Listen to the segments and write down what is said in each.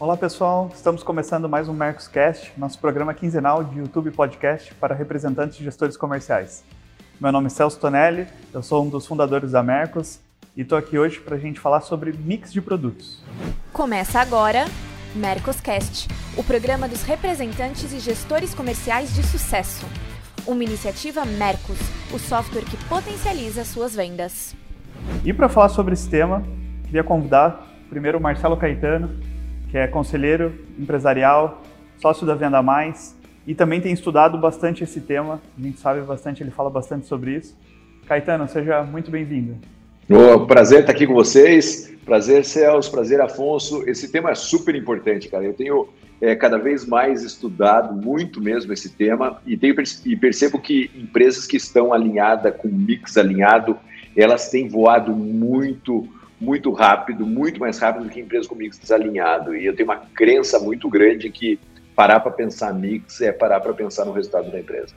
Olá pessoal, estamos começando mais um Mercoscast, nosso programa quinzenal de YouTube Podcast para representantes e gestores comerciais. Meu nome é Celso Tonelli, eu sou um dos fundadores da Mercos e estou aqui hoje para a gente falar sobre mix de produtos. Começa agora Mercoscast, o programa dos representantes e gestores comerciais de sucesso. Uma iniciativa Mercos, o software que potencializa suas vendas. E para falar sobre esse tema, queria convidar primeiro o Marcelo Caetano, que é conselheiro empresarial, sócio da Venda Mais e também tem estudado bastante esse tema. A gente sabe bastante, ele fala bastante sobre isso. Caetano, seja muito bem-vindo. Oh, prazer estar aqui com vocês. Prazer, Celso. Prazer, Afonso. Esse tema é super importante, cara. Eu tenho é, cada vez mais estudado muito mesmo esse tema e, tenho, e percebo que empresas que estão alinhadas com mix alinhado, elas têm voado muito, muito rápido, muito mais rápido do que empresas com mix desalinhado. E eu tenho uma crença muito grande que parar para pensar mix é parar para pensar no resultado da empresa.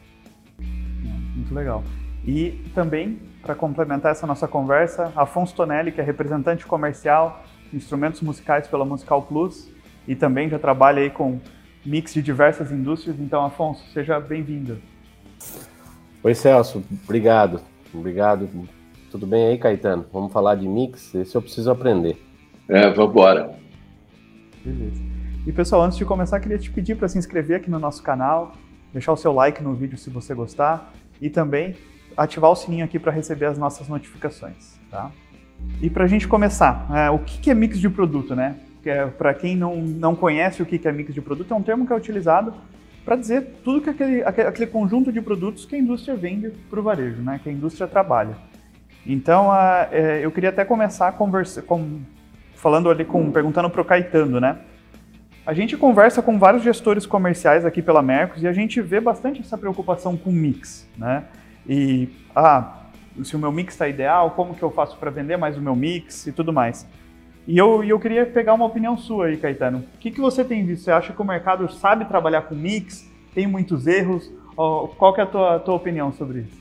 Muito legal. E também para complementar essa nossa conversa, Afonso Tonelli, que é representante comercial de instrumentos musicais pela Musical Plus e também já trabalha aí com mix de diversas indústrias. Então, Afonso, seja bem-vindo. Oi, Celso, obrigado. Obrigado. Tudo bem aí, Caetano? Vamos falar de mix? Esse eu preciso aprender. É, vamos embora. Beleza. E pessoal, antes de começar, queria te pedir para se inscrever aqui no nosso canal, deixar o seu like no vídeo se você gostar e também ativar o sininho aqui para receber as nossas notificações, tá? E para a gente começar, é, o que, que é mix de produto, né? É, para quem não, não conhece o que, que é mix de produto, é um termo que é utilizado para dizer tudo que aquele, aquele conjunto de produtos que a indústria vende para o varejo, né? Que a indústria trabalha. Então, é, eu queria até começar a conversar, com, falando ali com, perguntando para o Caetano, né? A gente conversa com vários gestores comerciais aqui pela Mercos e a gente vê bastante essa preocupação com mix, né? e ah, se o meu mix está ideal, como que eu faço para vender mais o meu mix e tudo mais. E eu, eu queria pegar uma opinião sua aí, Caetano. O que, que você tem visto? Você acha que o mercado sabe trabalhar com mix? Tem muitos erros? Qual que é a tua, tua opinião sobre isso?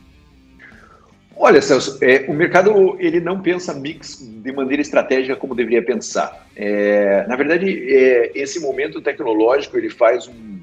Olha, Celso, é, o mercado ele não pensa mix de maneira estratégica como deveria pensar. É, na verdade, é, esse momento tecnológico ele faz um,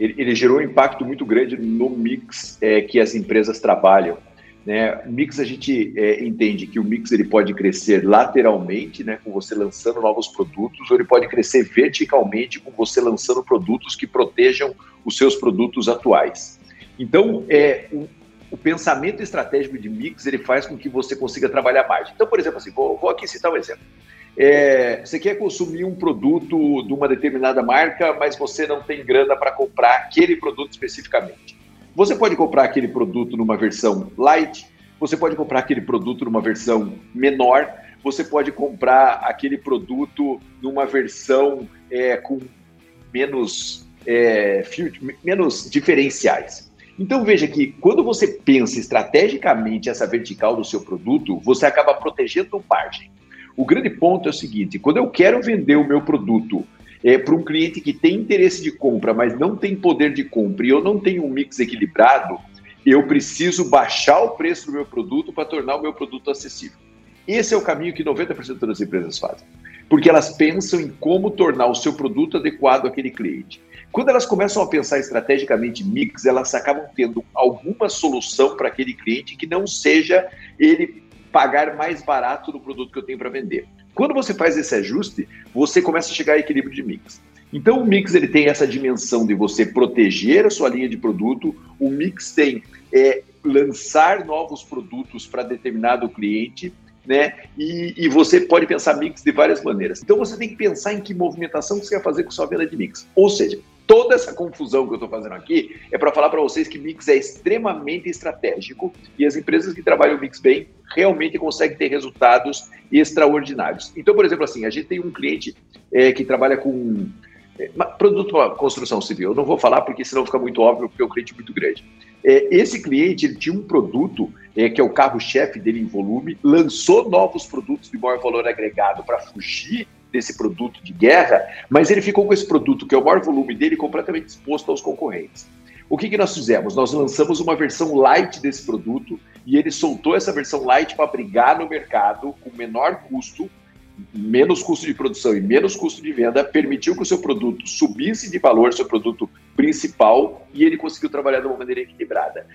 ele, ele gerou um impacto muito grande no mix é, que as empresas trabalham. Né? Mix a gente é, entende que o mix ele pode crescer lateralmente, né, com você lançando novos produtos, ou ele pode crescer verticalmente com você lançando produtos que protejam os seus produtos atuais. Então, é, o, o pensamento estratégico de mix ele faz com que você consiga trabalhar mais. Então, por exemplo, assim, vou, vou aqui citar um exemplo. É, você quer consumir um produto de uma determinada marca, mas você não tem grana para comprar aquele produto especificamente. Você pode comprar aquele produto numa versão light, você pode comprar aquele produto numa versão menor, você pode comprar aquele produto numa versão é, com menos, é, menos diferenciais. Então veja que quando você pensa estrategicamente essa vertical do seu produto, você acaba protegendo margem. O grande ponto é o seguinte: quando eu quero vender o meu produto é, para um cliente que tem interesse de compra, mas não tem poder de compra e eu não tenho um mix equilibrado, eu preciso baixar o preço do meu produto para tornar o meu produto acessível. Esse é o caminho que 90% das empresas fazem, porque elas pensam em como tornar o seu produto adequado àquele cliente. Quando elas começam a pensar estrategicamente mix, elas acabam tendo alguma solução para aquele cliente que não seja ele pagar mais barato no produto que eu tenho para vender. Quando você faz esse ajuste, você começa a chegar a equilíbrio de mix. Então o mix ele tem essa dimensão de você proteger a sua linha de produto, o mix tem é, lançar novos produtos para determinado cliente, né? E, e, você pode pensar mix de várias maneiras. Então você tem que pensar em que movimentação você quer fazer com sua venda de mix. Ou seja, toda essa confusão que eu estou fazendo aqui é para falar para vocês que mix é extremamente estratégico e as empresas que trabalham mix bem realmente conseguem ter resultados extraordinários. Então, por exemplo, assim, a gente tem um cliente é, que trabalha com produto para construção civil. Eu não vou falar porque senão fica muito óbvio, porque é um cliente muito grande. É, esse cliente ele tinha um produto é, que é o carro-chefe dele em volume, lançou novos produtos de maior valor agregado para fugir desse produto de guerra, mas ele ficou com esse produto, que é o maior volume dele, completamente exposto aos concorrentes. O que, que nós fizemos? Nós lançamos uma versão light desse produto e ele soltou essa versão light para brigar no mercado com menor custo menos custo de produção e menos custo de venda, permitiu que o seu produto subisse de valor, seu produto principal, e ele conseguiu trabalhar de uma maneira equilibrada.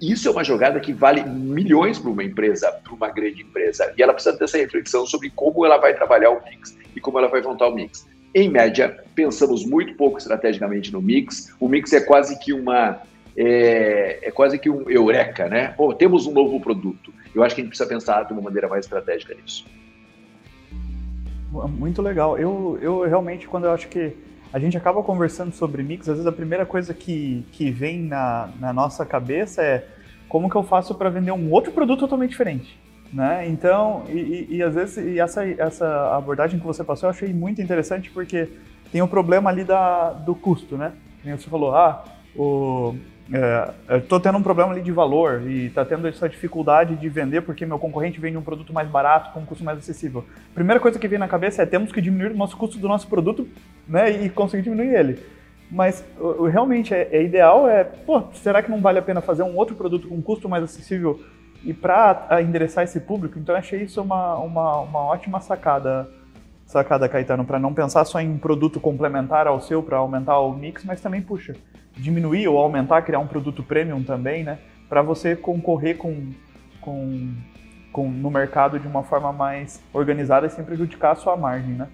Isso é uma jogada que vale milhões para uma empresa, para uma grande empresa, e ela precisa ter essa reflexão sobre como ela vai trabalhar o mix e como ela vai montar o mix. Em média, pensamos muito pouco estrategicamente no mix. O mix é quase que uma é, é quase que um eureka, né? Pô, temos um novo produto. Eu acho que a gente precisa pensar de uma maneira mais estratégica nisso. Muito legal. Eu, eu realmente, quando eu acho que a gente acaba conversando sobre mix, às vezes a primeira coisa que, que vem na, na nossa cabeça é como que eu faço para vender um outro produto totalmente diferente. Né? Então, e, e, e, às vezes e essa, essa abordagem que você passou eu achei muito interessante porque tem o problema ali da, do custo, né? Você falou, ah, o, é, estou tendo um problema ali de valor e está tendo essa dificuldade de vender porque meu concorrente vende um produto mais barato com um custo mais acessível. Primeira coisa que vem na cabeça é temos que diminuir o nosso custo do nosso produto né, e conseguir diminuir ele. Mas o, realmente é, é, ideal é, pô, será que não vale a pena fazer um outro produto com um custo mais acessível e para endereçar esse público? Então achei isso uma, uma, uma ótima sacada, sacada Caetano, para não pensar só em produto complementar ao seu para aumentar o mix, mas também puxa diminuir ou aumentar, criar um produto premium também, né? Para você concorrer com, com, com, no mercado de uma forma mais organizada sem prejudicar a sua margem, né?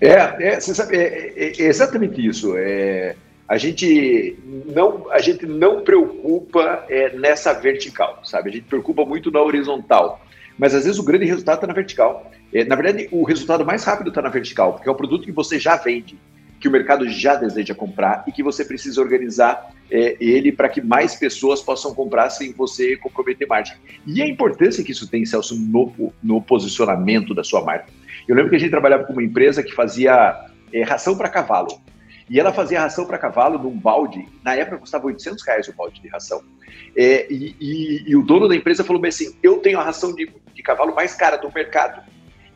É, é, sabe, é, é, é exatamente isso. É, a gente não a gente não preocupa é, nessa vertical, sabe? A gente preocupa muito na horizontal. Mas às vezes o grande resultado está na vertical. É, na verdade, o resultado mais rápido está na vertical, porque é o produto que você já vende que o mercado já deseja comprar e que você precisa organizar é, ele para que mais pessoas possam comprar sem você comprometer margem. E a importância que isso tem, Celso, no, no posicionamento da sua marca. Eu lembro que a gente trabalhava com uma empresa que fazia é, ração para cavalo. E ela fazia ração para cavalo num balde, na época custava 800 reais o balde de ração. É, e, e, e, o dono da empresa falou assim: eu tenho a ração de, de cavalo mais cara do mercado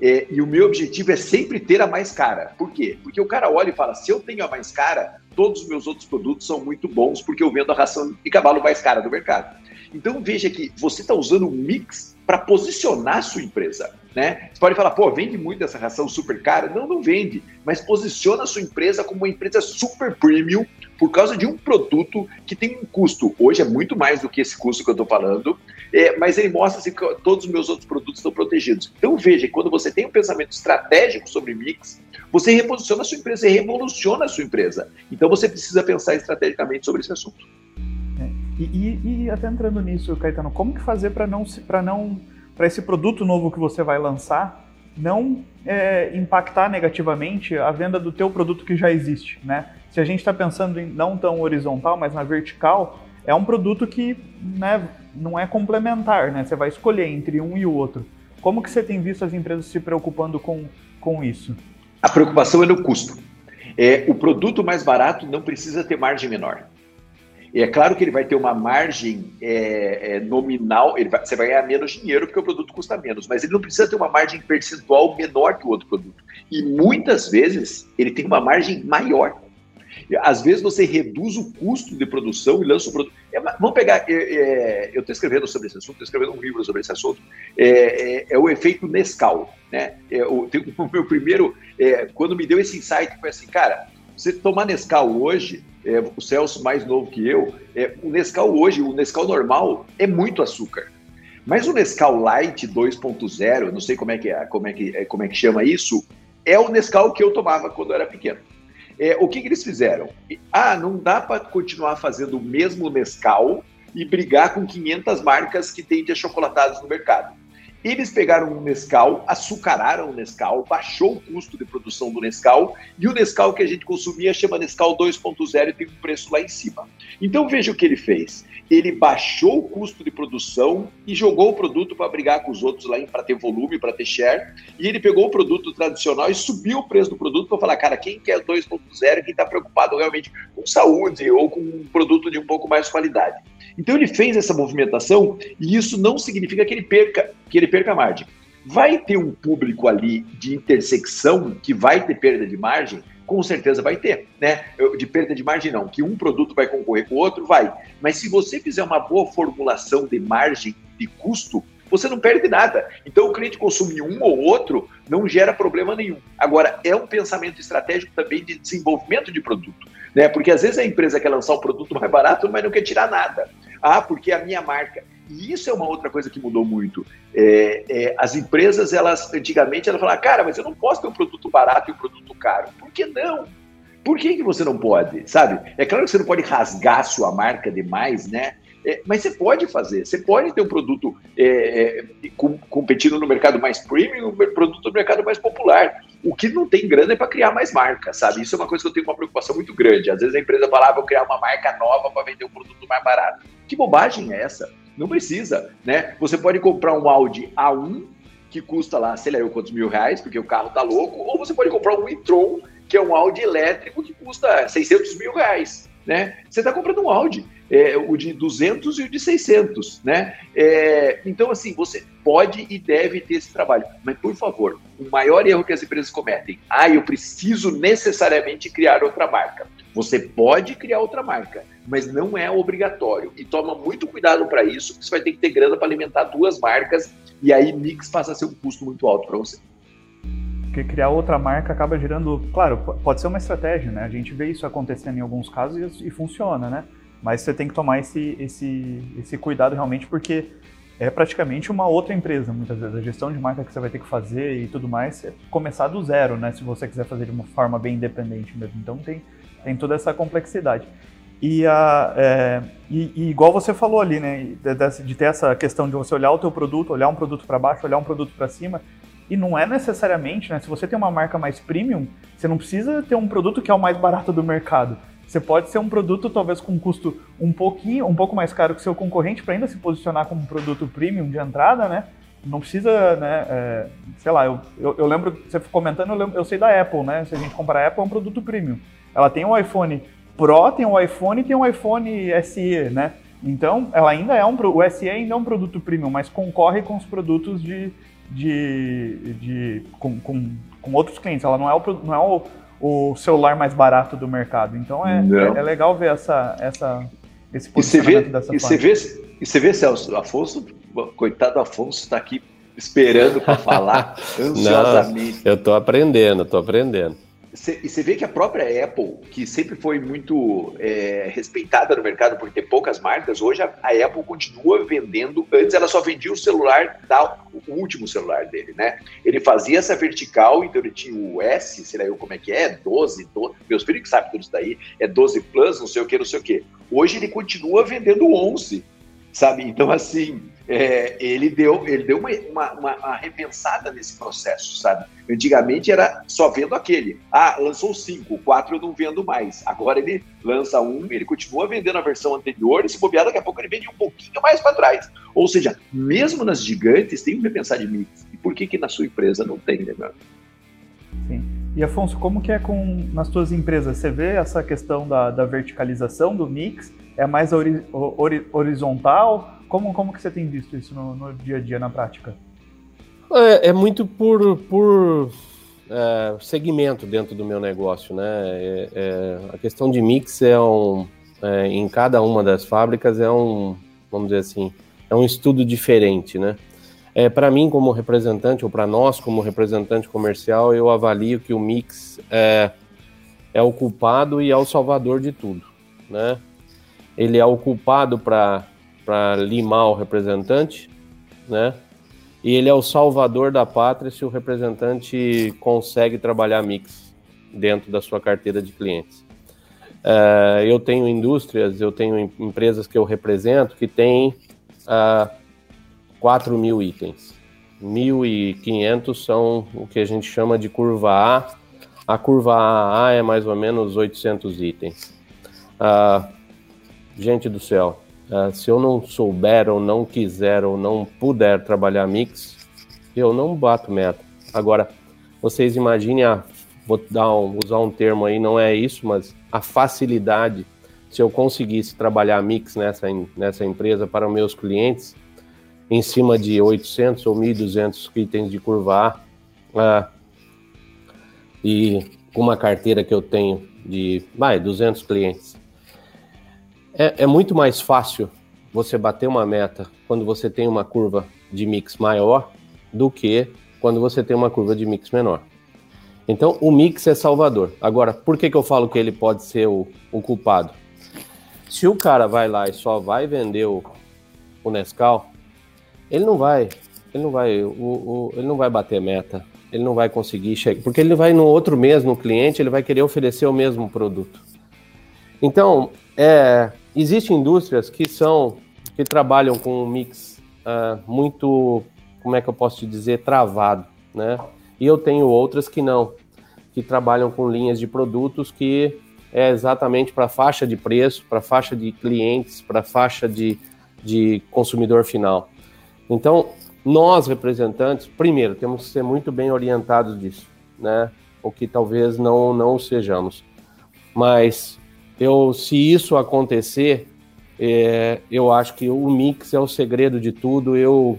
é, e o meu objetivo é sempre ter a mais cara. Por quê? Porque o cara olha e fala: se eu tenho a mais cara, todos os meus outros produtos são muito bons porque eu vendo a ração de cavalo mais cara do mercado. Então veja que você está usando um mix para posicionar a sua empresa. Né? Você pode falar, pô, vende muito essa ração super cara. Não, não vende, mas posiciona a sua empresa como uma empresa super premium por causa de um produto que tem um custo. Hoje é muito mais do que esse custo que eu estou falando, é, mas ele mostra assim, que todos os meus outros produtos estão protegidos. Então veja, quando você tem um pensamento estratégico sobre mix, você reposiciona a sua empresa e revoluciona a sua empresa. Então você precisa pensar estrategicamente sobre esse assunto. E, e, e, até entrando nisso, Caetano, como que fazer para não para não para esse produto novo que você vai lançar não é, impactar negativamente a venda do teu produto que já existe, né? Se a gente está pensando em não tão horizontal, mas na vertical, é um produto que né, não é complementar, né? Você vai escolher entre um e o outro. Como que você tem visto as empresas se preocupando com, com isso? A preocupação é no custo. É, o produto mais barato não precisa ter margem menor. É claro que ele vai ter uma margem é, é, nominal, vai, você vai ganhar menos dinheiro porque o produto custa menos, mas ele não precisa ter uma margem percentual menor que o outro produto. E muitas vezes ele tem uma margem maior. Às vezes você reduz o custo de produção e lança o produto. É, vamos pegar, é, é, eu estou escrevendo sobre esse assunto, estou escrevendo um livro sobre esse assunto, é, é, o efeito Nescau. Né? o, o meu primeiro, quando me deu esse insight, foi assim, cara, você tomar Nescau hoje, o Celso mais novo que eu, o Nescau hoje, o Nescau normal, é muito açúcar. Mas o Nescau Light 2.0, não sei como é que é, como é que, como é que chama isso, é o Nescau que eu tomava quando eu era pequeno. É, o que, que eles fizeram? Ah, não dá para continuar fazendo o mesmo Nescau e brigar com 500 marcas que têm de achocolatados no mercado. Eles pegaram um Nescau, açucararam o Nescau, baixou o custo de produção do Nescau e o Nescau que a gente consumia chama Nescau 2.0 e tem um preço lá em cima. Então veja o que ele fez ele baixou o custo de produção e jogou o produto para brigar com os outros lá para ter volume, para ter share. E ele pegou o produto tradicional e subiu o preço do produto para falar, cara, quem quer 2.0 quem está preocupado realmente com saúde ou com um produto de um pouco mais qualidade. Então ele fez essa movimentação e isso não significa que ele perca, que ele perca margem. Vai ter um público ali de intersecção que vai ter perda de margem, com certeza vai ter, né? De perda de margem não, que um produto vai concorrer com o outro, vai. Mas se você fizer uma boa formulação de margem de custo, você não perde nada. Então, o cliente consumir um ou outro não gera problema nenhum. Agora, é um pensamento estratégico também de desenvolvimento de produto, né? Porque às vezes a empresa quer lançar um produto mais barato, mas não quer tirar nada. Ah, porque é a minha marca. E isso é uma outra coisa que mudou muito. É, é, as empresas, elas antigamente, elas falavam, cara, mas eu não posso ter um produto barato e um produto caro. Por que não? Por que, que você não pode? Sabe? É claro que você não pode rasgar sua marca demais, né? É, mas você pode fazer, você pode ter um produto é, é, competindo no mercado mais premium, um produto no mercado mais popular. O que não tem grana é para criar mais marca, sabe? Isso é uma coisa que eu tenho uma preocupação muito grande. Às vezes a empresa fala, ah, vou criar uma marca nova para vender um produto mais barato. Que bobagem é essa? Não precisa, né? Você pode comprar um Audi A1 que custa lá, sei lá, quantos mil reais, porque o carro tá louco, ou você pode comprar um e-tron, que é um Audi elétrico que custa 600 mil reais, né? Você está comprando um Audi, é, o de 200 e o de 600, né? É, então, assim, você pode e deve ter esse trabalho, mas, por favor, o maior erro que as empresas cometem, ah, eu preciso necessariamente criar outra marca. Você pode criar outra marca, mas não é obrigatório. E toma muito cuidado para isso, porque você vai ter que ter grana para alimentar duas marcas, e aí mix passa a ser um custo muito alto para você. Porque criar outra marca acaba gerando. Claro, pode ser uma estratégia, né? A gente vê isso acontecendo em alguns casos e, e funciona, né? Mas você tem que tomar esse, esse, esse cuidado realmente, porque é praticamente uma outra empresa, muitas vezes. A gestão de marca que você vai ter que fazer e tudo mais, é começar do zero, né? Se você quiser fazer de uma forma bem independente mesmo. Então tem, tem toda essa complexidade. E, a, é, e, e, igual você falou ali, né, de, de, ter essa questão de você olhar o teu produto, olhar um produto para baixo, olhar um produto para cima, e não é necessariamente, né, se você tem uma marca mais premium, você não precisa ter um produto que é o mais barato do mercado. Você pode ser um produto talvez com um custo um pouquinho, um pouco mais caro que seu concorrente para ainda se posicionar como um produto premium de entrada, né? Não precisa, né? É, sei lá, eu, eu, eu, lembro, você comentando, eu, lembro, eu sei da Apple, né? Se a gente comparar a Apple, é um produto premium. Ela tem um iPhone Pro tem um iPhone e tem um iPhone SE, né? Então, ela ainda é um o SE ainda é um produto premium, mas concorre com os produtos de, de, de com, com, com outros clientes. Ela não é o, não é o, o celular mais barato do mercado. Então é, é, é, legal ver essa, essa, esse posicionamento e vê, dessa e forma. Você vê, e você vê, Celso, Afonso, coitado Afonso, está aqui esperando para falar ansiosamente. Não, eu estou aprendendo, estou aprendendo. E você vê que a própria Apple, que sempre foi muito é, respeitada no mercado por ter poucas marcas, hoje a, a, Apple continua vendendo. Antes ela só vendia o celular, da, o último celular dele, né? Ele fazia essa vertical, então ele tinha o S, sei lá eu como é que é, 12, 12 meus filhos que sabem tudo isso daí, é 12 Plus, não sei o que, não sei o que. Hoje ele continua vendendo 11, sabe? Então, assim, é, ele deu, ele deu uma, uma, uma, repensada nesse processo, sabe? Antigamente era só vendo aquele. Ah, lançou cinco, quatro eu não vendo mais. Agora ele lança um, ele continua vendendo a versão anterior, e se bobear, daqui a pouco ele vende um pouquinho mais para trás. Ou seja, mesmo nas gigantes tem um repensar de mix. E por que que na sua empresa não tem, né, meu? Sim. E Afonso, como que é com nas suas empresas? Você vê essa questão da, da verticalização do mix? É mais ori, ori, horizontal? Como, como que você tem visto isso no, no dia a dia, na prática? É, é muito por, por é, segmento dentro do meu negócio, né? É, é a questão de mix é um, é, em cada uma das fábricas é um, vamos dizer assim, é um estudo diferente, né? É, para mim, como representante, ou para nós, como representante comercial, eu avalio que o mix é, é o culpado e é o salvador de tudo, né? Ele é o culpado para para limar o representante, né? E ele é o salvador da pátria se o representante consegue trabalhar mix dentro da sua carteira de clientes. Uh, eu tenho indústrias, eu tenho empresas que eu represento que têm uh, 4 mil itens. 1.500 são o que a gente chama de curva A. A curva AA é mais ou menos 800 itens. Uh, gente do céu, Uh, se eu não souber ou não quiser ou não puder trabalhar mix, eu não bato meta. Agora, vocês imaginem, a, vou um, usar um termo aí, não é isso, mas a facilidade, se eu conseguisse trabalhar mix nessa, nessa empresa para meus clientes, em cima de 800 ou 1.200 itens de curva A, uh, e com uma carteira que eu tenho de vai, 200 clientes, é, é muito mais fácil você bater uma meta quando você tem uma curva de mix maior do que quando você tem uma curva de mix menor. Então, o mix é salvador. Agora, por que, que eu falo que ele pode ser o, o culpado? Se o cara vai lá e só vai vender o, o Nescau, ele não vai, ele não vai, o, o, ele não vai bater meta, ele não vai conseguir chegar, porque ele vai no outro mês no cliente, ele vai querer oferecer o mesmo produto. Então, é, existem indústrias que são que trabalham com um mix uh, muito, como é que eu posso te dizer, travado, né? E eu tenho outras que não, que trabalham com linhas de produtos que é exatamente para faixa de preço, para faixa de clientes, para faixa de, de consumidor final. Então, nós representantes, primeiro, temos que ser muito bem orientados disso, né? O que talvez não não sejamos. Mas eu, se isso acontecer, é, eu acho que o mix é o segredo de tudo. Eu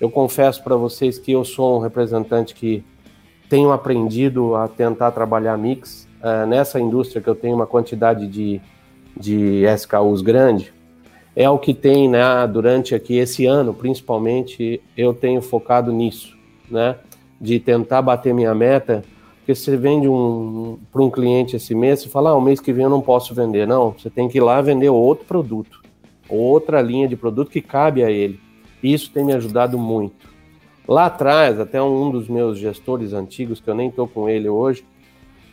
eu confesso para vocês que eu sou um representante que tenho aprendido a tentar trabalhar mix uh, nessa indústria que eu tenho uma quantidade de, de SKUs grande, é o que tem, né, durante aqui esse ano, principalmente, eu tenho focado nisso, né, de tentar bater minha meta, porque você vende um, para um cliente esse mês, você fala, ah, o mês que vem eu não posso vender, não, você tem que ir lá vender outro produto, outra linha de produto que cabe a ele, isso tem me ajudado muito. Lá atrás, até um dos meus gestores antigos, que eu nem estou com ele hoje,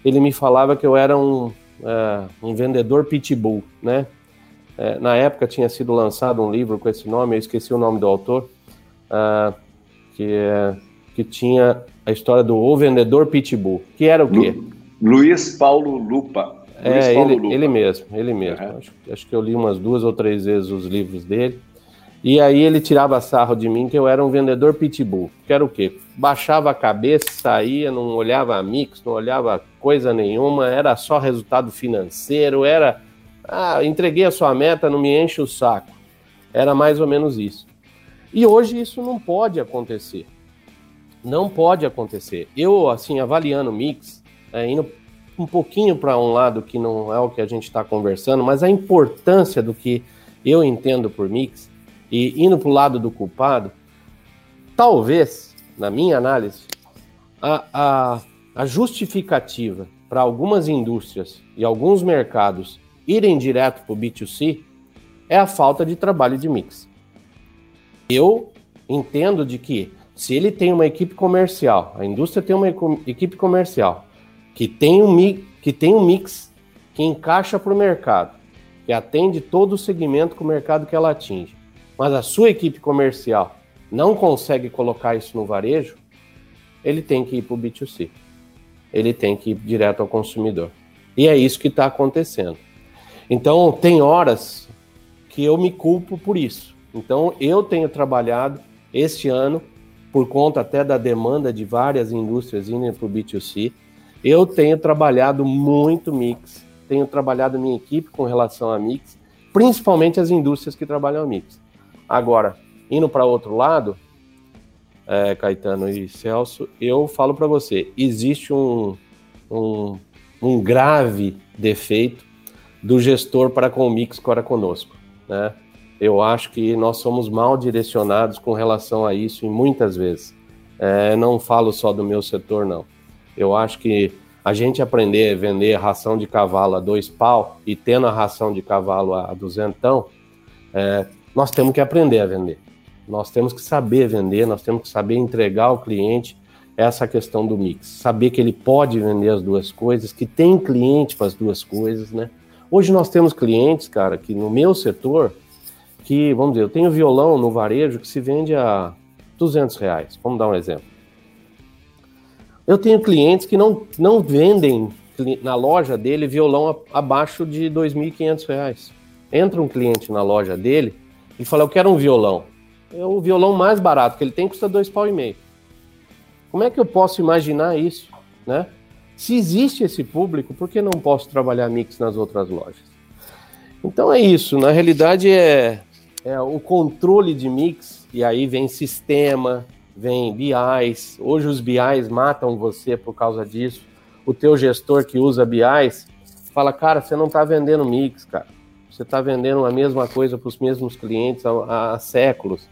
ele me falava que eu era um, é, um vendedor pitbull, né? É, na época tinha sido lançado um livro com esse nome, eu esqueci o nome do autor, uh, que, é, que tinha a história do O Vendedor Pitbull, que era o quê? Lu, Luiz Paulo Lupa. é, Paulo ele, Lupa. ele mesmo, ele mesmo. Uhum. Acho, acho que eu li umas duas ou três vezes os livros dele. E aí ele tirava sarro de mim que eu era um vendedor pitbull. Que era o quê? Baixava a cabeça, saía, não olhava mix, não olhava coisa nenhuma, era só resultado financeiro, era ah, entreguei a sua meta, não me enche o saco. Era mais ou menos isso. E hoje isso não pode acontecer. Não pode acontecer. Eu, assim, avaliando o mix, é, indo um pouquinho para um lado que não é o que a gente está conversando, mas a importância do que eu entendo por mix e indo para o lado do culpado, talvez, na minha análise, a, a, a justificativa para algumas indústrias e alguns mercados irem direto para o B2C é a falta de trabalho de mix. Eu entendo de que se ele tem uma equipe comercial, a indústria tem uma equipe comercial que tem um, que tem um mix que encaixa para o mercado, que atende todo o segmento com o mercado que ela atinge, mas a sua equipe comercial não consegue colocar isso no varejo, ele tem que ir para o B2C. Ele tem que ir direto ao consumidor. E é isso que está acontecendo. Então, tem horas que eu me culpo por isso. Então, eu tenho trabalhado este ano, por conta até da demanda de várias indústrias indo para o B2C, eu tenho trabalhado muito mix, tenho trabalhado minha equipe com relação a mix, principalmente as indústrias que trabalham a mix. Agora, indo para outro lado, é, Caetano e Celso, eu falo para você, existe um, um, um, grave defeito do gestor para com o Mix para conosco, né? Eu acho que nós somos mal direcionados com relação a isso e muitas vezes. É, não falo só do meu setor, não. Eu acho que a gente aprender a vender ração de cavalo a dois pau e tendo a ração de cavalo a duzentão, é, nós temos que aprender a vender. Nós temos que saber vender, nós temos que saber entregar ao cliente essa questão do mix. Saber que ele pode vender as duas coisas, que tem cliente para as duas coisas, né? Hoje nós temos clientes, cara, que no meu setor, que, vamos dizer, eu tenho violão no varejo que se vende a 200 reais. Vamos dar um exemplo. Eu tenho clientes que não, não vendem na loja dele violão abaixo de 2.500 reais. Entra um cliente na loja dele, e fala, eu quero um violão. É o violão mais barato que ele tem custa dois pau e meio. Como é que eu posso imaginar isso, né? Se existe esse público, por que não posso trabalhar mix nas outras lojas? Então é isso. Na realidade é, é o controle de mix e aí vem sistema, vem BIs. Hoje os BIs matam você por causa disso. O teu gestor que usa BIs fala, cara, você não está vendendo mix, cara Você está vendendo a mesma coisa para os mesmos clientes há, há séculos.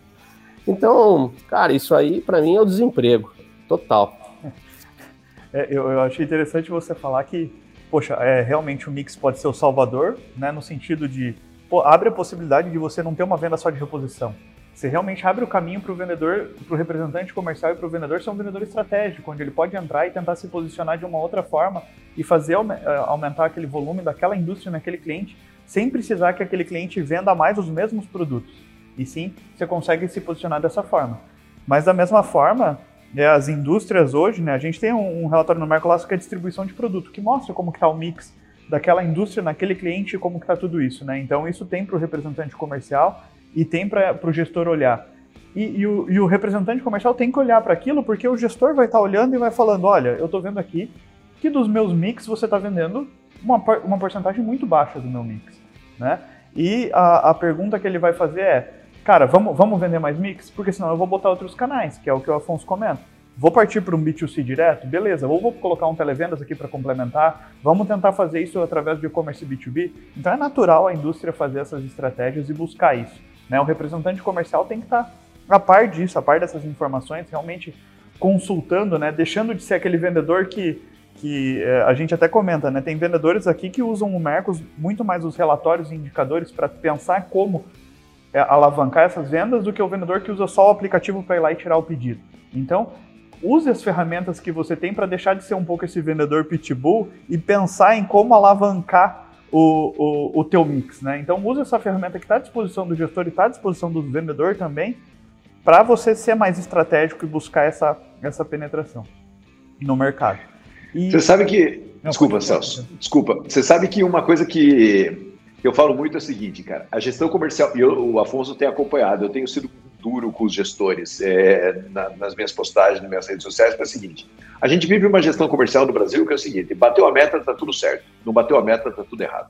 Então, cara, isso aí para mim é o desemprego total. É, eu, eu achei interessante você falar que, poxa, é, realmente o mix pode ser o salvador, né, no sentido de abre a possibilidade de você não ter uma venda só de reposição. Você realmente abre o caminho para o vendedor, para o representante comercial e para o vendedor ser um vendedor estratégico, onde ele pode entrar e tentar se posicionar de uma outra forma e fazer é, aumentar aquele volume daquela indústria naquele cliente, sem precisar que aquele cliente venda mais os mesmos produtos. E sim, você consegue se posicionar dessa forma. Mas da mesma forma, é, as indústrias hoje, né, a gente tem um, relatório no Mercolas que é a distribuição de produto, que mostra como está o mix daquela indústria naquele cliente como está tudo isso. Né? Então isso tem para o representante comercial e tem para o gestor olhar. E, e, o, e, o, representante comercial tem que olhar para aquilo porque o gestor vai estar tá olhando e vai falando, olha, eu estou vendo aqui que dos meus mix você está vendendo uma, uma porcentagem muito baixa do meu mix. Né? E a, a pergunta que ele vai fazer é, cara, vamos, vamos vender mais mix? Porque senão eu vou botar outros canais, que é o que o Afonso comenta. Vou partir para um B2C direto? Beleza, ou vou colocar um televendas aqui para complementar. Vamos tentar fazer isso através de e-commerce B2B. Então é natural a indústria fazer essas estratégias e buscar isso. Né? O representante comercial tem que estar tá a par disso, a par dessas informações, realmente consultando, né? deixando de ser aquele vendedor que, que é, a gente até comenta, né? tem vendedores aqui que usam o Mercos muito mais os relatórios e indicadores para pensar como é, alavancar essas vendas do que o vendedor que usa só o aplicativo para ir lá e tirar o pedido. Então, use as ferramentas que você tem para deixar de ser um pouco esse vendedor pitbull e pensar em como alavancar o, o, o teu mix, né? Então use essa ferramenta que está à disposição do gestor e está à disposição do vendedor também para você ser mais estratégico e buscar essa, essa penetração no mercado. E... Você sabe que... Não, desculpa, Celso. Desculpa. Você sabe que uma coisa que eu falo muito é o seguinte, cara, a gestão comercial, e eu, o Afonso tem acompanhado, eu tenho sido duro com os gestores é, na, nas minhas postagens, nas minhas redes sociais, que é o seguinte, a gente vive uma gestão comercial no Brasil que é o seguinte, bateu a meta, tá tudo certo, não bateu a meta, tá tudo errado.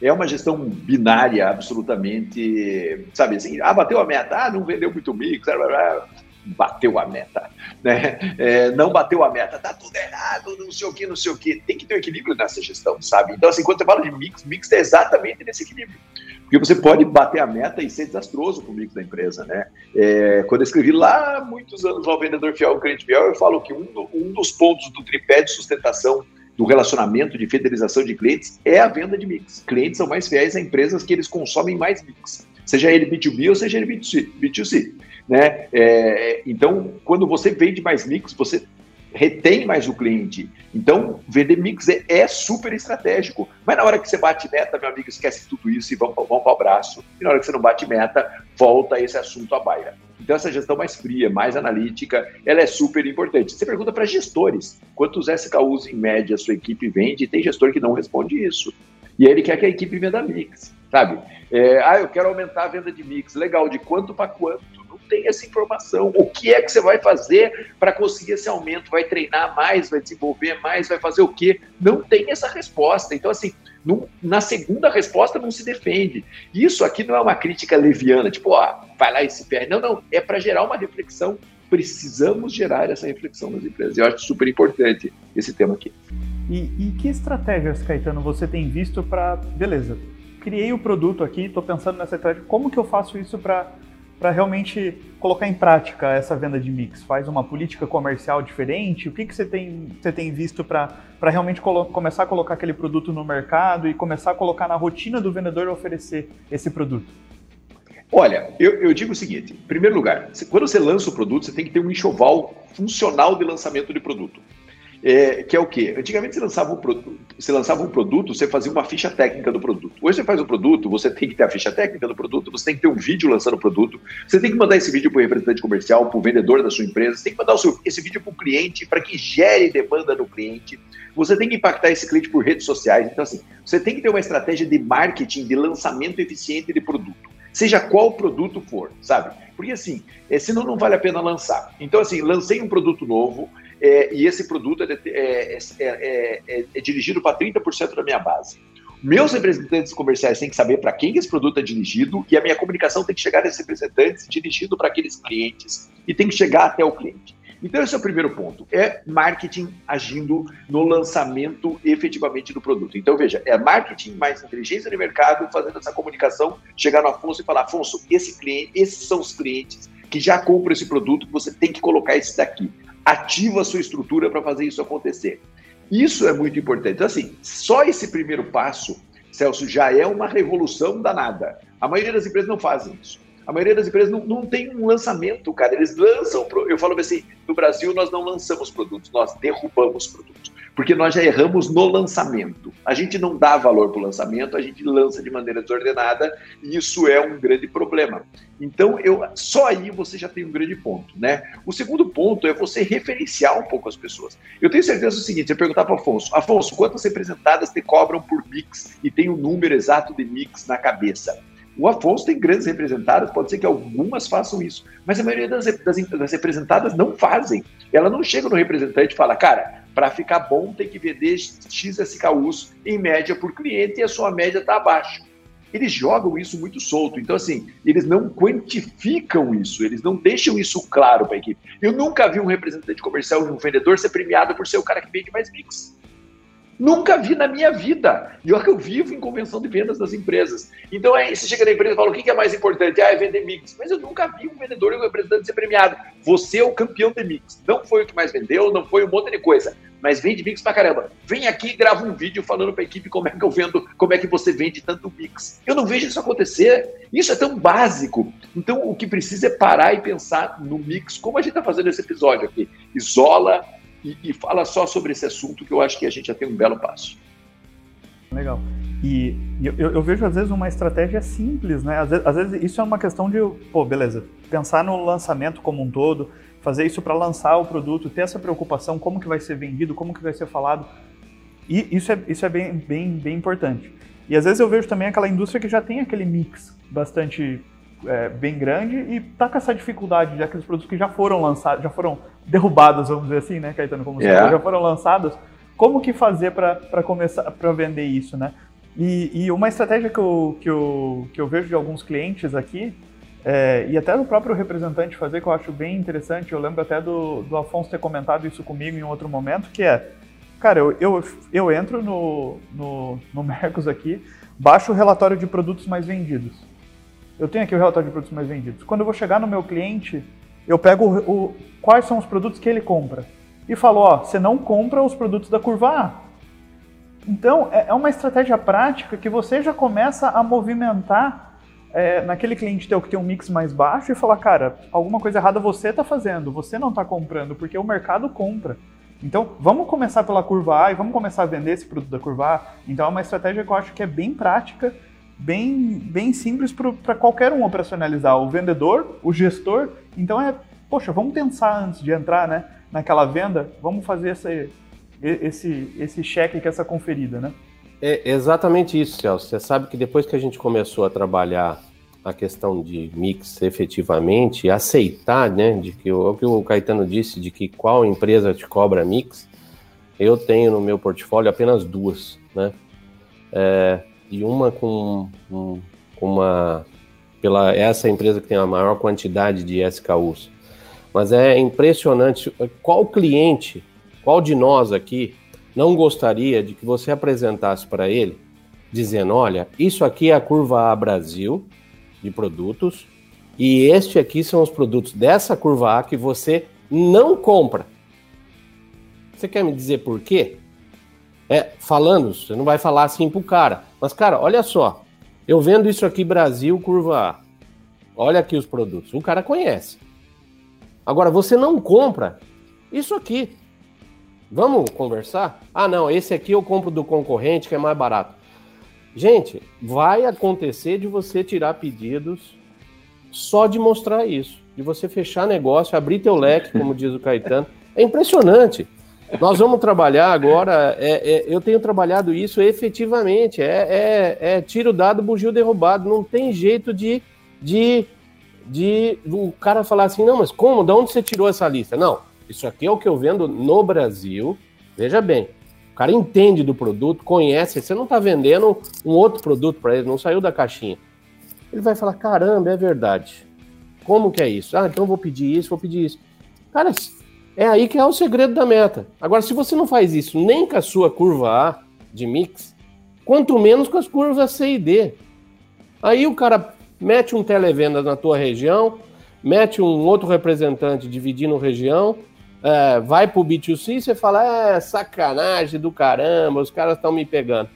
É uma gestão binária, absolutamente, sabe assim, ah, bateu a meta, ah, não vendeu muito mix, blá, blá, blá bateu a meta, né? É, não bateu a meta, tá tudo errado, não sei o que, não sei o que. Tem que ter um equilíbrio nessa gestão, sabe? Então, assim, quando você fala de mix, mix é exatamente nesse equilíbrio. Porque você pode bater a meta e ser desastroso com o mix da empresa, né? É, quando eu escrevi lá muitos anos ao vendedor fiel, o cliente fiel, eu falo que um, um dos pontos do tripé de sustentação do relacionamento de fidelização de clientes é a venda de mix. Clientes são mais fiéis a empresas que eles consomem mais mix, seja ele B2B ou seja ele B2C. B2C. Né? É, então, quando você vende mais mix, você retém mais o cliente. Então, vender mix é, é, super estratégico. Mas na hora que você bate meta, meu amigo, esquece tudo isso e vamos, vamos para o abraço. E na hora que você não bate meta, volta esse assunto à baila. Então, essa gestão mais fria, mais analítica, ela é super importante. Você pergunta para gestores, quantos SKUs em média a sua equipe vende? E tem gestor que não responde isso. E ele quer que a equipe venda mix, sabe? É, ah, eu quero aumentar a venda de mix. Legal, de quanto para quanto? Tem essa informação. O que é que você vai fazer para conseguir esse aumento? Vai treinar mais, vai desenvolver mais, vai fazer o quê? Não tem essa resposta. Então, assim, na segunda resposta não se defende. Isso aqui não é uma crítica leviana, tipo, ó, vai lá e se perde. Não, não. É para gerar uma reflexão. Precisamos gerar essa reflexão nas empresas. Eu acho super importante esse tema aqui. E, e que estratégias, Caetano, você tem visto para. Beleza, criei o produto aqui, estou pensando nessa estratégia. Como que eu faço isso para para realmente colocar em prática essa venda de mix? Faz uma política comercial diferente? O que, que você, tem, você tem visto para realmente começar a colocar aquele produto no mercado e começar a colocar na rotina do vendedor oferecer esse produto? Olha, eu, eu digo o seguinte: em primeiro lugar, quando você lança o produto, você tem que ter um enxoval funcional de lançamento de produto é, que é o quê? Antigamente você lançava, um produto, você lançava um produto, você fazia uma ficha técnica do produto. Hoje você faz um produto, você tem que ter a ficha técnica do produto, você tem que ter um vídeo lançando o produto, você tem que mandar esse vídeo para o representante comercial, para o vendedor da sua empresa, você tem que mandar seu, esse vídeo para o cliente, para que gere demanda no cliente. Você tem que impactar esse cliente por redes sociais. Então, assim, você tem que ter uma estratégia de marketing, de lançamento eficiente de produto seja qual produto for, sabe? Porque assim, é, senão não vale a pena lançar. Então, assim, lancei um produto novo, é, e esse produto é, é, é, é dirigido para 30% da minha base. Meus representantes comerciais têm que saber para quem esse produto é dirigido e a minha comunicação tem que chegar nesses representantes dirigido para aqueles clientes e tem que chegar até o cliente. Então, esse é o primeiro ponto. É marketing agindo no lançamento efetivamente do produto. Então, veja, é marketing mais inteligência de mercado fazendo essa comunicação, chegar no Afonso e falar, Afonso, esse cliente, esses são os clientes que já compram esse produto, você tem que colocar esse daqui. Ativa a sua estrutura para fazer isso acontecer. Isso é muito importante. Então, assim, só esse primeiro passo, Celso, já é uma revolução danada. A maioria das empresas não fazem isso. A maioria das empresas não, não tem um lançamento, cara. Eles lançam. Eu falo assim: no Brasil, nós não lançamos produtos, nós derrubamos produtos. Porque nós já erramos no lançamento. A gente não dá valor para o lançamento, a gente lança de maneira desordenada e isso é um grande problema. Então, eu, só aí você já tem um grande ponto, né? O segundo ponto é você referenciar um pouco as pessoas. Eu tenho certeza do seguinte: você perguntar para Afonso, Afonso, quantas representadas te cobram por mix e tem o um número exato de mix na cabeça? O Afonso tem grandes representadas, pode ser que algumas façam isso, mas a maioria das, das, das representadas não fazem. Ela não chega no representante e fala, cara, para ficar bom tem que vender X SKUs em média por cliente e a sua média está abaixo. Eles jogam isso muito solto. Então, assim, eles não quantificam isso, eles não deixam isso claro para a equipe. Eu nunca vi um representante comercial um vendedor ser premiado por ser o cara que vende mais mix. Nunca vi na minha vida. E olha que eu vivo em convenção de vendas das empresas. Então, aí você chega na empresa e fala: o que é mais importante? Ah, é vender mix. Mas eu nunca vi um vendedor e um representante ser premiado. Você é o campeão de mix. Não foi o que mais vendeu, não foi um monte de coisa. Mas vende mix pra caramba. Vem aqui e grava um vídeo falando pra equipe como é que eu vendo, como é que você vende tanto mix. Eu não vejo isso acontecer. Isso é tão básico. Então, o que precisa é parar e pensar no mix, como a gente está fazendo esse episódio aqui. Isola, e, e fala só sobre esse assunto, que eu acho que a gente já tem um belo passo. Legal. E eu, eu, vejo, às vezes, uma estratégia simples, né? Às vezes, às vezes, isso é uma questão de, pô, beleza, pensar no lançamento como um todo, fazer isso para lançar o produto, ter essa preocupação, como que vai ser vendido, como que vai ser falado. E isso é, isso é bem, bem, bem importante. E às vezes eu vejo também aquela indústria que já tem aquele mix bastante é, bem grande e tá com essa dificuldade de aqueles produtos que já foram lançados, já foram derrubados, vamos dizer assim, né, Caetano, como yeah. você é. já foram lançados. Como que fazer para começar para vender isso, né? E, e, uma estratégia que eu, que, eu, que eu vejo de alguns clientes aqui, é, e até do próprio representante fazer, que eu acho bem interessante, eu lembro até do, do Afonso ter comentado isso comigo em outro momento, que é, cara, eu, eu, eu entro no, no, no Mercos aqui, baixo o relatório de produtos mais vendidos. Eu tenho aqui o relatório de produtos mais vendidos. Quando eu vou chegar no meu cliente, eu pego o, o, quais são os produtos que ele compra e falo, ó, você não compra os produtos da curva A. Então, é, é uma estratégia prática que você já começa a movimentar é, naquele cliente teu que tem um mix mais baixo e falar, cara, alguma coisa errada você está fazendo, você não está comprando, porque o mercado compra. Então, vamos começar pela curva A e vamos começar a vender esse produto da curva A. Então, é uma estratégia que eu acho que é bem prática bem, bem simples para qualquer um operacionalizar, o vendedor, o gestor. Então é, poxa, vamos pensar antes de entrar né, naquela venda, vamos fazer esse, esse, esse cheque, que essa conferida, né? É exatamente isso, Celso. Você sabe que depois que a gente começou a trabalhar a questão de mix efetivamente, aceitar, né, de que o, o que o Caetano disse, de que qual empresa te cobra mix, eu tenho no meu portfólio apenas duas, né? É, e uma com, com uma pela essa empresa que tem a maior quantidade de SKUs. Mas é impressionante qual cliente, qual de nós aqui não gostaria de que você apresentasse para ele dizendo, olha, isso aqui é a curva A Brasil de produtos e este aqui são os produtos dessa curva A que você não compra. Você quer me dizer por quê? É, falando, você não vai falar assim pro cara. Mas, cara, olha só. Eu vendo isso aqui Brasil, curva A. Olha aqui os produtos. O cara conhece. Agora, você não compra isso aqui. Vamos conversar? Ah, não, esse aqui eu compro do concorrente que é mais barato. Gente, vai acontecer de você tirar pedidos só de mostrar isso. De você fechar negócio, abrir teu leque, como diz o Caetano. É impressionante. Nós vamos trabalhar agora. É, é, eu tenho trabalhado isso efetivamente. É, é, é, tiro dado, bugio derrubado. Não tem jeito de, de, de o cara falar assim: não, mas como? De onde você tirou essa lista? Não, isso aqui é o que eu vendo no Brasil. Veja bem, o cara entende do produto, conhece. Você não está vendendo um outro produto para ele, não saiu da caixinha. Ele vai falar: caramba, é verdade. Como que é isso? Ah, então vou pedir isso, vou pedir isso. Cara, É aí que é o segredo da meta. Agora, se você não faz isso nem com a sua curva A de mix, quanto menos com as curvas C e D. Aí o cara mete um televenda na tua região, mete um outro representante dividindo região, é, vai pro B2C e você fala, é sacanagem do caramba, os caras estão me pegando.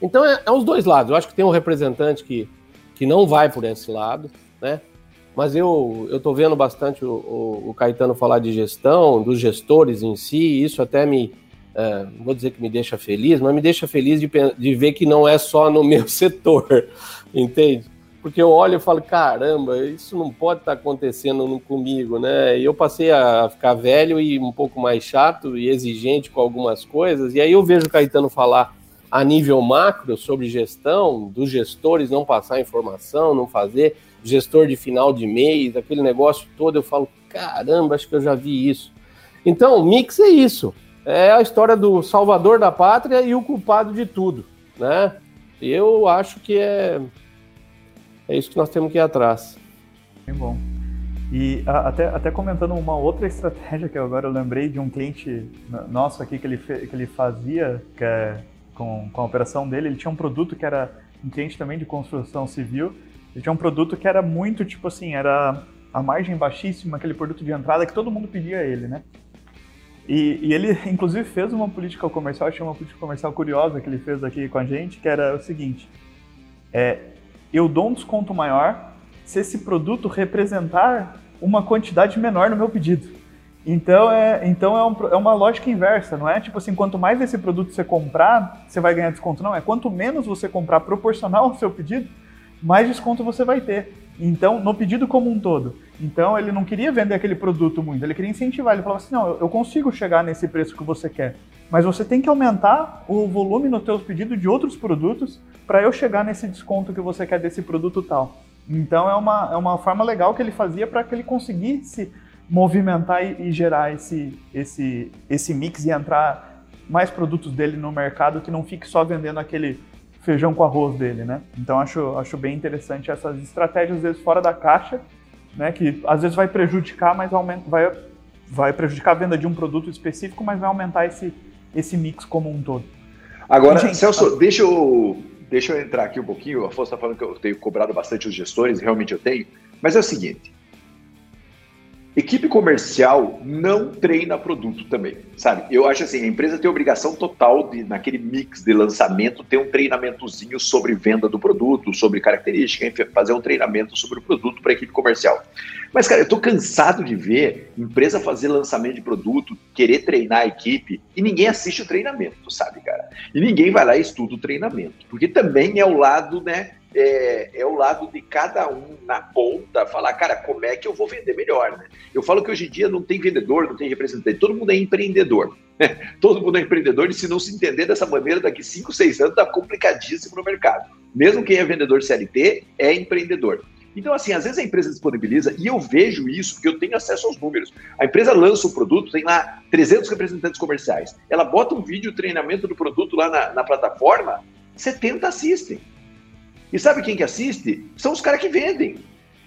Então é, é, os dois lados. Eu acho que tem um representante que, que não vai por esse lado, né? Mas eu eu tô vendo bastante o, o, o Caetano falar de gestão, dos gestores em si. Isso até me é, vou dizer que me deixa feliz, mas me deixa feliz de, de ver que não é só no meu setor, entende? Porque eu olho e falo, caramba, isso não pode estar tá acontecendo comigo, né? E eu passei a ficar velho e um pouco mais chato e exigente com algumas coisas, e aí eu vejo o Caetano falar a nível macro sobre gestão, dos gestores não passar informação, não fazer, gestor de final de mês, aquele negócio todo, eu falo, caramba, acho que eu já vi isso. Então, mix é isso. É a história do salvador da pátria e o culpado de tudo, né? Eu acho que é é isso que nós temos que ir atrás. Bem bom. E a, até, até comentando uma outra estratégia que agora eu lembrei de um cliente nosso aqui que ele, fe, que ele fazia, que é com, com a operação dele, ele tinha um produto que era um cliente também de construção civil, ele tinha um produto que era muito, tipo assim, era a margem baixíssima, aquele produto de entrada que todo mundo pedia ele, né? E, e, ele, inclusive, fez uma política comercial, achei uma política comercial curiosa que ele fez aqui com a gente, que era o seguinte, é, eu dou um desconto maior se esse produto representar uma quantidade menor no meu pedido. Então é, então é, um, é, uma lógica inversa, não é tipo assim, quanto mais esse produto você comprar, você vai ganhar desconto. Não, é quanto menos você comprar proporcional ao seu pedido, mais desconto você vai ter. Então, no pedido como um todo. Então, ele não queria vender aquele produto muito, ele queria incentivar. Ele falava assim: não, eu consigo chegar nesse preço que você quer, mas você tem que aumentar o volume no teu pedido de outros produtos para eu chegar nesse desconto que você quer desse produto tal. Então, é uma, é uma forma legal que ele fazia para que ele conseguisse movimentar e, e gerar esse, esse, esse mix e entrar mais produtos dele no mercado que não fique só vendendo aquele feijão com arroz dele, né? Então acho, acho bem interessante essas estratégias às vezes fora da caixa, né? Que às vezes vai prejudicar, mas aumenta, vai, vai prejudicar a venda de um produto específico, mas vai aumentar esse, esse mix como um todo. Agora, gente, Celso, tá... deixa eu deixa eu entrar aqui um pouquinho. A Afonso está falando que eu tenho cobrado bastante os gestores, realmente eu tenho. Mas é o seguinte: Equipe comercial não treina produto também, sabe? Eu acho assim, a empresa tem obrigação total de, naquele mix de lançamento, ter um treinamentozinho sobre venda do produto, sobre característica, enfim, fazer um treinamento sobre o produto para a equipe comercial. Mas, cara, eu tô cansado de ver empresa fazer lançamento de produto, querer treinar a equipe e ninguém assiste o treinamento, sabe, cara? E ninguém vai lá e estuda o treinamento, porque também é o lado, né, é, é, o lado de cada um na ponta falar, cara, como é que eu vou vender melhor, né? Eu falo que hoje em dia não tem vendedor, não tem representante, todo mundo é empreendedor. Né? Todo mundo é empreendedor e se não se entender dessa maneira, daqui 5, 6 anos tá complicadíssimo no mercado. Mesmo quem é vendedor CLT é empreendedor. Então, assim, às vezes a empresa disponibiliza, e eu vejo isso, porque eu tenho acesso aos números. A empresa lança o produto, tem lá 300 representantes comerciais. Ela bota um vídeo treinamento do produto lá na, na plataforma, 70 assistem. E sabe quem que assiste? São os caras que vendem.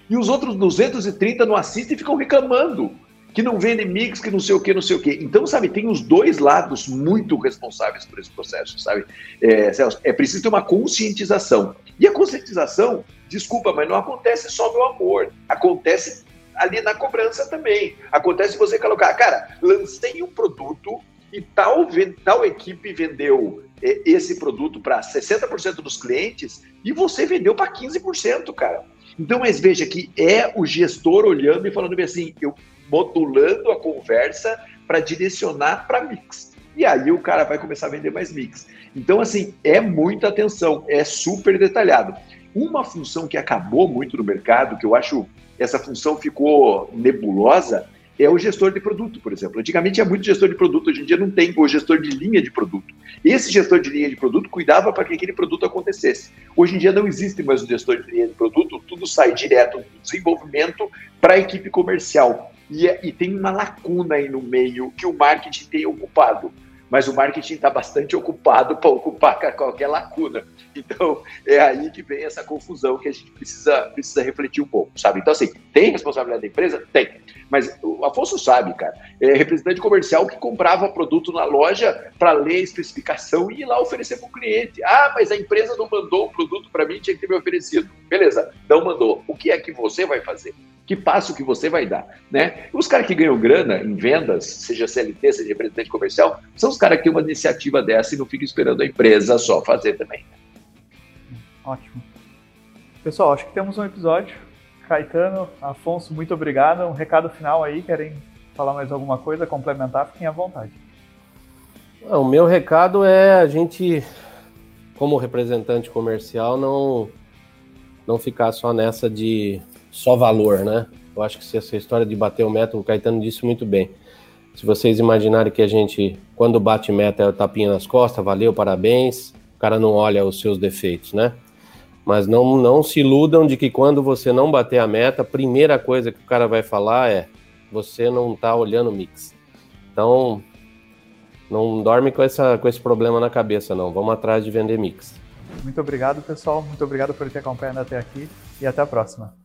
E os outros 230 não assistem e ficam reclamando que não vendem mix, que não sei o que, não sei o que. Então, sabe, tem os dois lados muito responsáveis por esse processo, sabe? É, Celso, é preciso ter uma conscientização. E a conscientização, desculpa, mas não acontece só no amor. Acontece ali na cobrança também. Acontece você colocar, cara, lancei um produto e tal, tal equipe vendeu esse produto para 60% dos clientes e você vendeu para 15%, cara. Então, mas veja que é o gestor olhando e falando assim, eu modulando a conversa para direcionar para mix. E aí o cara vai começar a vender mais mix. Então, assim, é muita atenção, é super detalhado. Uma função que acabou muito no mercado, que eu acho essa função ficou nebulosa, é o gestor de produto, por exemplo. Antigamente tinha muito gestor de produto, hoje em dia não tem o gestor de linha de produto. Esse gestor de linha de produto cuidava para que aquele produto acontecesse. Hoje em dia não existe mais o gestor de linha de produto, tudo sai direto do desenvolvimento para a equipe comercial. E, é, e tem uma lacuna aí no meio que o marketing tem ocupado. Mas o marketing está bastante ocupado para ocupar qualquer lacuna. Então, é aí que vem essa confusão que a gente precisa, precisa refletir um pouco, sabe? Então, assim, tem responsabilidade da empresa? Tem. Mas o Afonso sabe, cara, é representante comercial que comprava produto na loja para ler a especificação e ir lá oferecer para o cliente. Ah, mas a empresa não mandou o produto para mim, tinha que ter me oferecido. Beleza, não mandou. O que é que você vai fazer? Que passo que você vai dar, né? Os caras que ganham grana em vendas, seja CLT, seja representante comercial, são os caras que têm uma iniciativa dessa e não ficam esperando a empresa só fazer também. Ótimo. Pessoal, acho que temos um episódio. Caetano, Afonso, muito obrigado. Um recado final aí, querem falar mais alguma coisa, complementar, fiquem à vontade. O meu recado é a gente, como representante comercial, não, não ficar só nessa de só valor, né? Eu acho que se essa história de bater o meta, o Caetano disse muito bem. Se vocês imaginarem que a gente, quando bate meta, é o tapinha nas costas, valeu, parabéns, o cara não olha os seus defeitos, né? Mas não, não se iludam de que quando você não bater a meta, a primeira coisa que o cara vai falar é: você não está olhando o mix. Então, não dorme com, essa, com esse problema na cabeça, não. Vamos atrás de vender mix. Muito obrigado, pessoal. Muito obrigado por ter acompanhado até aqui e até a próxima.